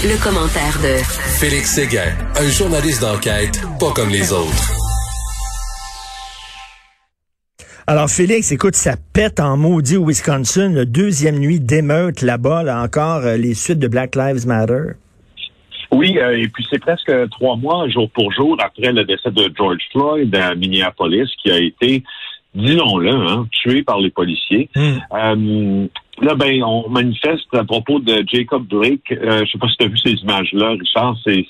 Le, commentaire de Félix Séguin, un journaliste d'enquête pas comme les autres. Alors Félix, écoute, ça pète en maudit au Wisconsin, la deuxième nuit d'émeute là-bas, là encore, euh, les suites de Black Lives Matter. Oui, euh, et puis c'est presque trois mois, jour pour jour, après le décès de George Floyd à Minneapolis, qui a été, disons-le, hein, tué par les policiers. Hmm. Euh, Là, ben, on manifeste à propos de Jacob Blake. Euh, je sais pas si tu as vu ces images-là, Richard. C'est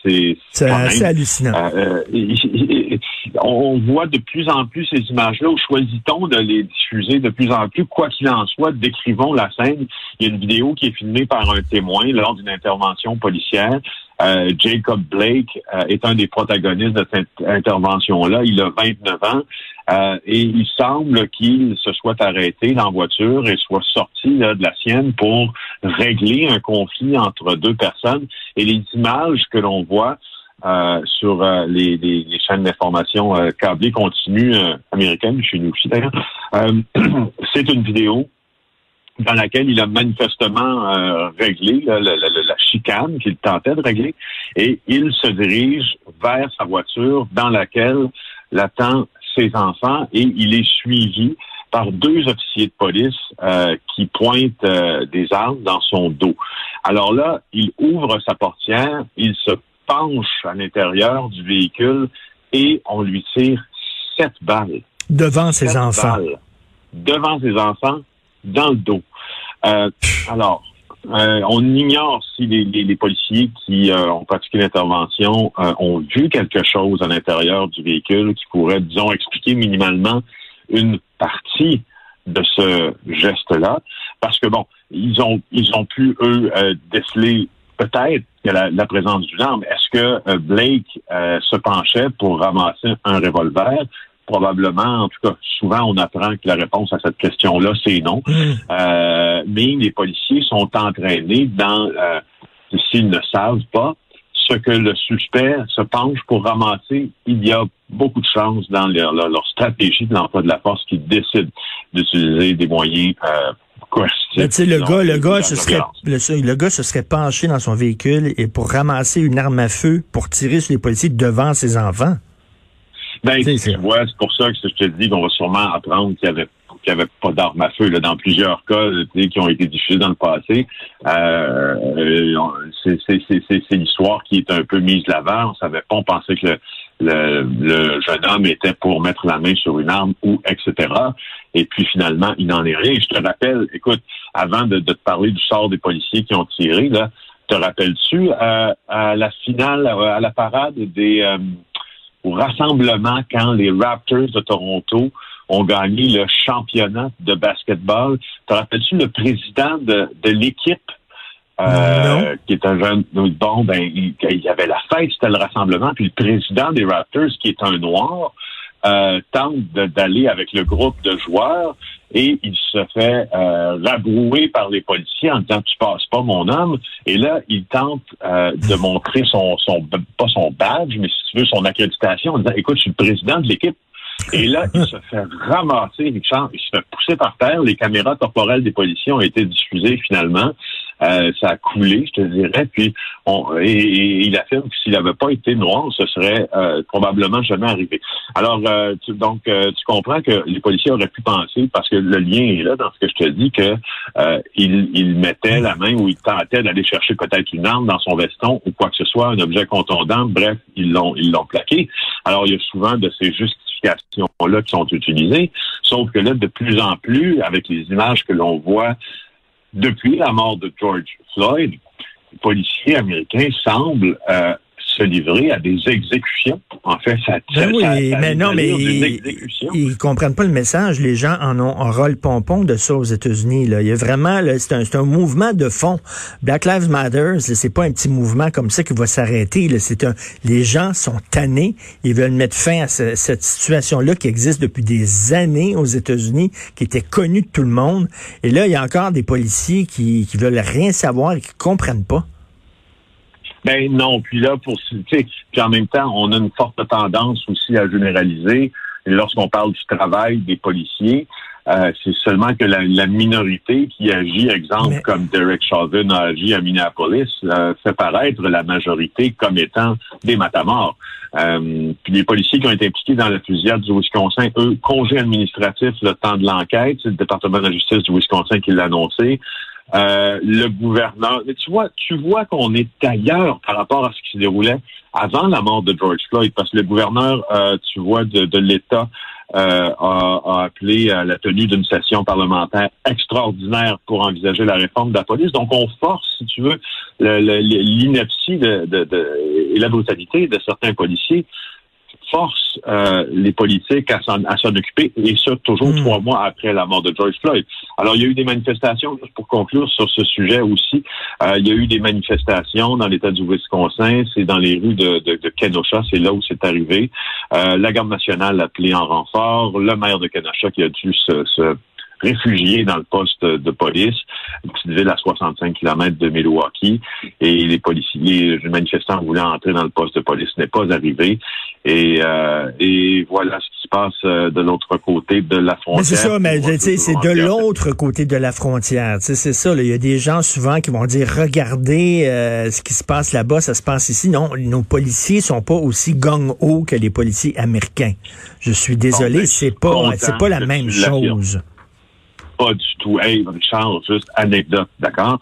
c'est assez hallucinant. Euh, euh on voit de plus en plus ces images-là. Choisit-on de les diffuser de plus en plus? Quoi qu'il en soit, décrivons la scène. Il y a une vidéo qui est filmée par un témoin lors d'une intervention policière. Euh, Jacob Blake euh, est un des protagonistes de cette intervention-là. Il a 29 ans euh, et il semble qu'il se soit arrêté dans la voiture et soit sorti de la sienne pour régler un conflit entre deux personnes. Et les images que l'on voit sur les, chaînes d'information câblées continues américaines, chez nous aussi d'ailleurs, c'est une vidéo dans laquelle il a manifestement réglé chicane qu'il tentait de régler, et il se dirige vers sa voiture dans laquelle l'attend ses enfants, et il est suivi par deux officiers de police euh, qui pointent euh, des armes dans son dos. Alors là, il ouvre sa portière, il se penche à l'intérieur du véhicule et on lui tire sept balles. Devant ses enfants. devant ses enfants, dans le dos. Euh, alors, euh, on ignore si les, policiers qui euh, ont pratiqué l'intervention ont vu quelque chose à l'intérieur du véhicule qui pourrait, disons, expliquer minimalement une partie de ce geste-là, parce que bon, ils ont ils ont pu eux déceler peut-être la, la, présence d'une arme. Est-ce que Blake se penchait pour ramasser un revolver? Probablement, en tout cas, souvent on apprend que la réponse à cette question-là, c'est non. Mm. Euh, mais les policiers sont entraînés dans, euh, s'ils ne savent pas, ce que le suspect se penche pour ramasser, il y a beaucoup de chances dans leur, stratégie de l'emploi de la force qu'ils décident d'utiliser des moyens euh, coercitifs. le gars, le gars, se serait, le, gars se serait penché dans son véhicule et pour ramasser une arme à feu pour tirer sur les policiers devant ses enfants. Ben, tu vois, c'est pour ça que je te dis qu'on va sûrement apprendre qu'il y avait qu'il n'y avait pas d'armes à feu là, dans plusieurs cas qui ont été diffusés dans le passé. Euh, c'est l'histoire qui est un peu mise l'avant. On savait pas, on pensait que le, le, jeune homme était pour mettre la main sur une arme ou etc. Et puis finalement, il n'en est rien. Je te rappelle, écoute, avant de, de, te parler du sort des policiers qui ont tiré, là, te rappelles-tu à, à, la finale, à la parade des euh, au rassemblement quand les Raptors de Toronto ont gagné le championnat de basketball. Te rappelles-tu le président de, de l'équipe euh, qui est un jeune. Bon, ben, il, y avait la fête, c'était le rassemblement, puis le président des Raptors, qui est un noir, euh, tente d'aller avec le groupe de joueurs et il se fait euh, rabrouer par les policiers en disant tu passes pas mon homme. Et là il tente euh, de montrer son son pas son badge mais si tu veux son accréditation en disant écoute je suis le président de l'équipe. Et là il se fait ramasser Richard il se fait pousser par terre. Les caméras corporelles des policiers ont été diffusées finalement euh, ça a coulé, je te dirais. Puis on, et, il affirme que s'il n'avait pas été noir, ce serait euh, probablement jamais arrivé. Alors, euh, tu, donc, tu comprends que les policiers auraient pu penser, parce que le lien est là dans ce que je te dis, que il, il mettait la main ou il tentait d'aller chercher peut-être une arme dans son veston ou quoi que ce soit, un objet contondant. Bref, ils l'ont ils l'ont plaqué. Alors, il y a souvent de ces justifications-là qui sont utilisées. Sauf que là, de plus en plus, avec les images que l'on voit depuis la mort de George Floyd, les policiers américains semblent euh, se livrer à des exécutions. En fait, ça, ben oui, mais non, mais ils, ils, comprennent pas le message. Les gens en ont un rôle pompon de ça aux États-Unis. Là. Il y a vraiment, c'est un, un, mouvement de fond. Black Lives Matter, c'est pas un petit mouvement comme ça qui va s'arrêter. C'est un, les gens sont tannés. Ils veulent mettre fin à cette situation-là qui existe depuis des années aux États-Unis, qui était connue de tout le monde. Et là, il y a encore des policiers qui, qui veulent rien savoir et qui comprennent pas. Ben non, puis là, pour puis en même temps, on a une forte tendance aussi à généraliser lorsqu'on parle du travail des policiers. Euh, c'est seulement que la, minorité qui agit, exemple, comme Derek Chauvin a agi à Minneapolis, euh, fait paraître la majorité comme étant des matamors. Euh, puis les policiers qui ont été impliqués dans la fusillade du Wisconsin, eux, congé administratif le temps de l'enquête, c'est le département de la justice du Wisconsin qui l'a annoncé. Euh, le gouverneur. Mais tu vois, tu vois qu'on est ailleurs par rapport à ce qui se déroulait avant la mort de George Floyd, parce que le gouverneur, euh, tu vois, de, de l'État euh, a, appelé à la tenue d'une session parlementaire extraordinaire pour envisager la réforme de la police. Donc, on force, si tu veux, l'ineptie de, de, et la brutalité de certains policiers force euh, les politiques à s'en, occuper, et ça toujours hmm. trois mois après la mort de George Floyd. Alors, il y a eu des manifestations, juste pour conclure sur ce sujet aussi, euh, il y a eu des manifestations dans l'État du Wisconsin, c'est dans les rues de, de, de Kenosha, c'est là où c'est arrivé. Euh, la Garde nationale a appelé en renfort, le maire de Kenosha qui a dû se, se réfugiés dans le poste de police, une ville à 65 km de Milwaukee, et les policiers, les manifestants voulaient entrer dans le poste de police, n'est pas arrivé. Et, euh, et voilà ce qui se passe euh, de l'autre côté de la frontière. c'est ça, mais c'est de l'autre côté de la frontière. C'est ça, il y a des gens souvent qui vont dire, regardez euh, ce qui se passe là-bas, ça se passe ici. Non, nos policiers sont pas aussi gang-ho que les policiers américains. Je suis désolé, ben, c'est pas, c'est pas la même chose pas du tout. Hey, Richard, juste anecdote, d'accord?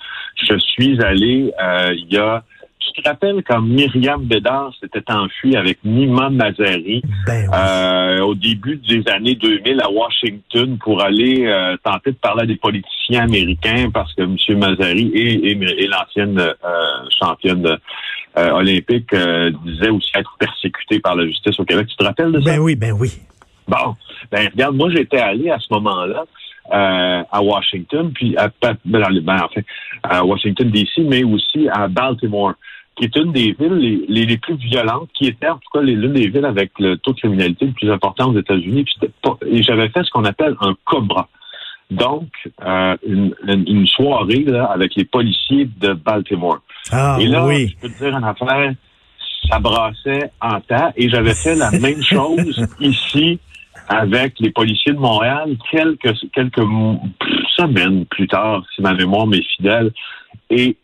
Je suis allé euh, il y a tu te rappelles quand Myriam Bédard s'était enfuie avec Nima Mazari ben euh, au début des années 2000 à Washington pour aller euh, tenter de parler à des politiciens américains parce que M. Mazari et, et, l'ancienne championne olympique disait aussi être persécutée par la justice au Québec. Tu te rappelles de ça? Ben oui, ben oui. Bon, ben regarde, moi j'étais allé à ce moment-là euh, à Washington, puis à, ben, ben, en fait, à Washington DC, mais aussi à Baltimore, qui est une des villes les, les, plus violentes, qui était en tout cas l'une des villes avec le taux de criminalité le plus important aux États-Unis. Et j'avais fait ce qu'on appelle un cobra. Donc, euh, une, une, soirée là, avec les policiers de Baltimore. Ah, et là, oui. je peux te dire une affaire, ça brassait en temps. Et j'avais fait la même chose ici avec les policiers de Montréal quelques, quelques semaines plus tard, si ma mémoire m'est fidèle. Et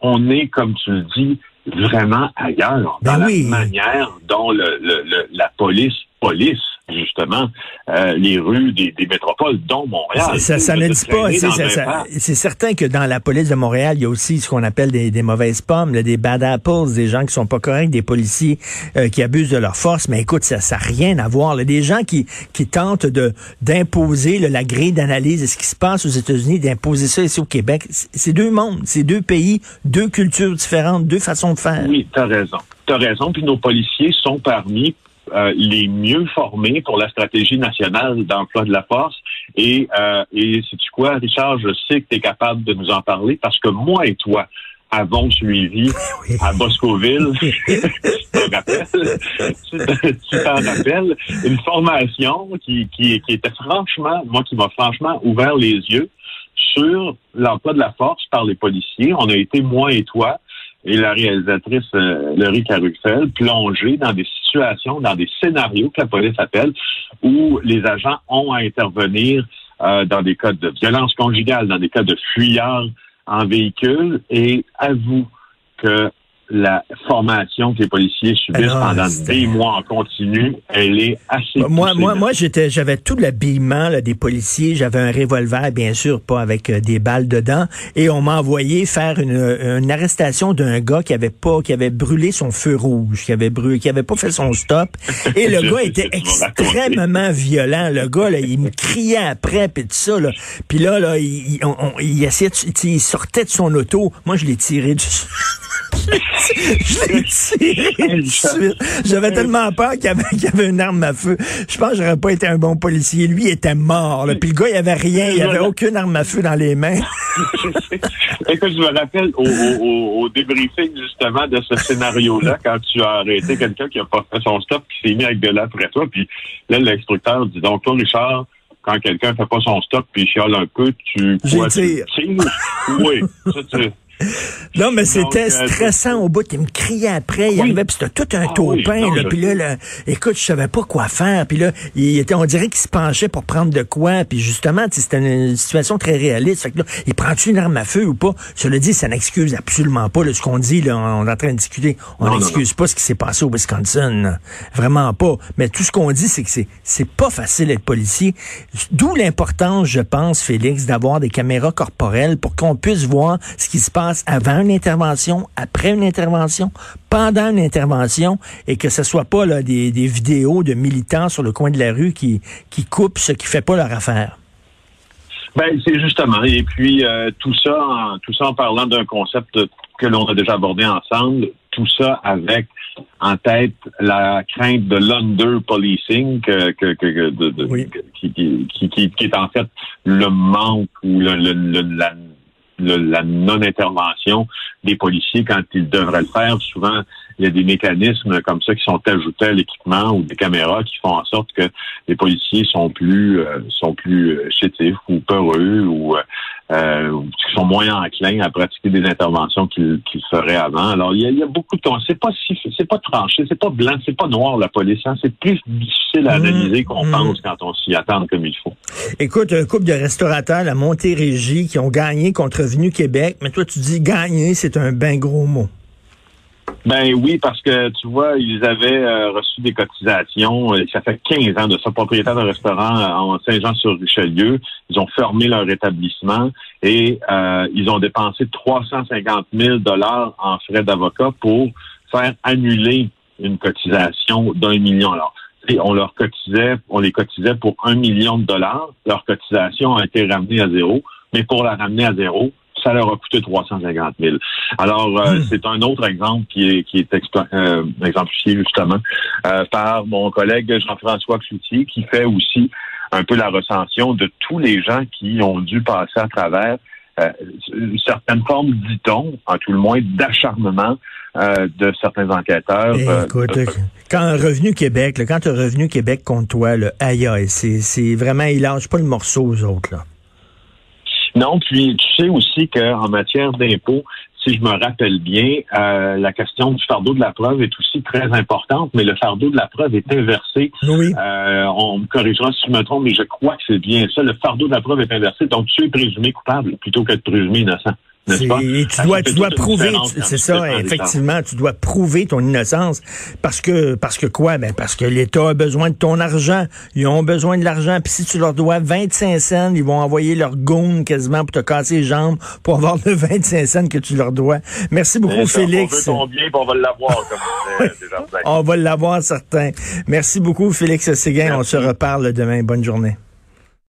on est, comme tu le dis, vraiment ailleurs ben dans la manière dont le, le, la police police justement euh, les rues des, métropoles, dont Montréal. Ça, ça, ne dit pas. C'est certain que dans la police de Montréal, il y a aussi ce qu'on appelle des, mauvaises pommes, des bad apples, des gens qui sont pas corrects, des policiers euh, qui abusent de leur force. Mais écoute, ça n'a rien à voir. Là. Des gens qui, qui tentent de d'imposer la grille d'analyse de ce qui se passe aux États-Unis, d'imposer ça ici au Québec. C'est deux mondes, c'est deux pays, deux cultures différentes, deux façons de faire. Oui, tu as raison. Tu as raison. Puis nos policiers sont parmi euh, les mieux formés pour la stratégie nationale d'emploi de la force. Et, euh, et sais-tu quoi, Richard, je sais que tu es capable de nous en parler parce que moi et toi avons suivi à Boscoville, tu t'en rappelles, une formation qui, qui, qui était franchement, moi qui m'a franchement ouvert les yeux sur l'emploi de la force par les policiers. On a été, moi et toi, et la réalisatrice euh, Laurie Caruxel plongée dans des dans des scénarios que la police appelle, où les agents ont à intervenir euh, dans des cas de violence conjugale, dans des cas de fuyards en véhicule, et avoue que la formation que les policiers subissent pendant des mois en continu, elle est assez. Moi, moi, moi, j'étais, j'avais tout l'habillement des policiers. J'avais un revolver, bien sûr, pas avec euh, des balles dedans, et on m'a envoyé faire une, une arrestation d'un gars qui avait pas, qui avait brûlé son feu rouge, qui avait brûlé, qui avait pas fait son stop. Et le gars était extrêmement violent. Le gl'gars, là, il me criait après, puis tout ça. Là. Puis là, là, il, il essayait, il sortait de son auto. Moi, je l'ai tiré du je l'ai tiré suite. J'avais tellement peur qu'il y, avait, une arme à feu. Je pense que j'aurais pas été un bon policier. Lui il était mort. Là. Puis le gars, il avait rien. Il avait aucune arme à feu dans les mains. Écoute, je me rappelle au, au, au débriefing justement de ce scénario-là, quand tu as arrêté quelqu'un qui a pas fait son stop, qui s'est mis avec de l'air après toi, puis là, l'instructeur dit donc, toi, Richard, quand quelqu'un fait pas son stop puis il chiale un peu, tu, quoi, tu tires? Oui, ça, tu, Non, mais c'était stressant au bout. Il me criait après. Il arrivait, puis c'était tout un ah, taupin. puis là, écoute, je savais pas quoi faire. Puis là, il était, on dirait qu'il se penchait pour prendre de quoi. Puis justement, c'était une situation très réaliste. Fait que là, il prend-tu une arme à feu ou pas? Je le dis, ça n'excuse absolument pas ce qu'on dit. Là, on est en train de discuter. On n'excuse pas ce qui s'est passé au Wisconsin. Vraiment pas. Mais tout ce qu'on dit, c'est que c'est, c'est pas facile d'être policier. D'où l'importance, je pense, Félix, d'avoir des caméras corporelles pour qu'on puisse voir ce qui se passe avant une intervention, après une intervention, pendant une intervention, et que ce soit pas là, des, vidéos de militants sur le coin de la rue qui, qui coupent ce qui fait pas leur affaire. Ben, c'est justement. Et puis euh, tout ça, en, tout ça en parlant d'un concept que l'on a déjà abordé ensemble, tout ça avec en tête la crainte de l'under policing que, que, qui, qui, qui, qui, est en fait le manque ou le, le, la la non-intervention des policiers quand ils devraient le faire. Souvent, il y a des mécanismes comme ça qui sont ajoutés à l'équipement ou des caméras qui font en sorte que les policiers sont plus euh, sont plus euh, chétifs ou peureux ou euh, euh, sont moins enclins à pratiquer des interventions qu'ils feraient avant. Alors, il y a, beaucoup de c'est pas si c'est pas tranché, c'est pas blanc, c'est pas noir la police. Hein. C'est plus difficile à mmh, analyser qu'on mmh. pense quand on s'y attend comme il faut. Écoute, un couple de restaurateurs, la Montérégie, qui ont gagné contre Venu Québec, mais toi tu dis gagner, c'est un bien gros mot. Ben oui, parce que tu vois, ils avaient euh, reçu des cotisations. Euh, ça fait 15 ans de ça, propriétaire d'un restaurant euh, en Saint-Jean-sur-Richelieu. Ils ont fermé leur établissement et ils ont dépensé 350 000 dollars en frais d'avocat pour faire annuler une cotisation d'un million. Alors, on leur cotisait, on les cotisait pour un million de dollars. Leur cotisation a été ramenée à zéro, mais pour la ramener à zéro, ça leur a coûté 350 000. Alors, euh, hmm. c'est un autre exemple qui est, qui est euh, exemplifié justement euh, par mon collègue Jean-François Cloutier, qui fait aussi un peu la recension de tous les gens qui ont dû passer à travers une certaine forme, dit-on, en tout le moins, d'acharnement de certains enquêteurs. Eh, écoute, quand Revenu Québec, quand tu as Revenu Québec contre toi, le aïe c'est vraiment, il lâche pas le morceau aux autres, là. Non, puis tu sais aussi qu'en matière d'impôts, si je me rappelle bien, euh, la question du fardeau de la preuve est aussi très importante, mais le fardeau de la preuve est inversé. Oui. Euh, on me corrigera si je me trompe, mais je crois que c'est bien ça. Le fardeau de la preuve est inversé, donc tu es présumé coupable plutôt que de présumé innocent. Tu dois, tu dois prouver, c'est ça, effectivement, tu dois prouver ton innocence parce que, parce que quoi? Ben, parce que l'État a besoin de ton argent. Ils ont besoin de l'argent. Puis si tu leur dois 25 cents, ils vont envoyer leur goon quasiment pour te casser les jambes pour avoir le 25 cents que tu leur dois. Merci beaucoup, Félix. On veut bien, on va l'avoir, comme On va l'avoir, certain. Merci beaucoup, Félix Séguin. On se reparle demain. Bonne journée.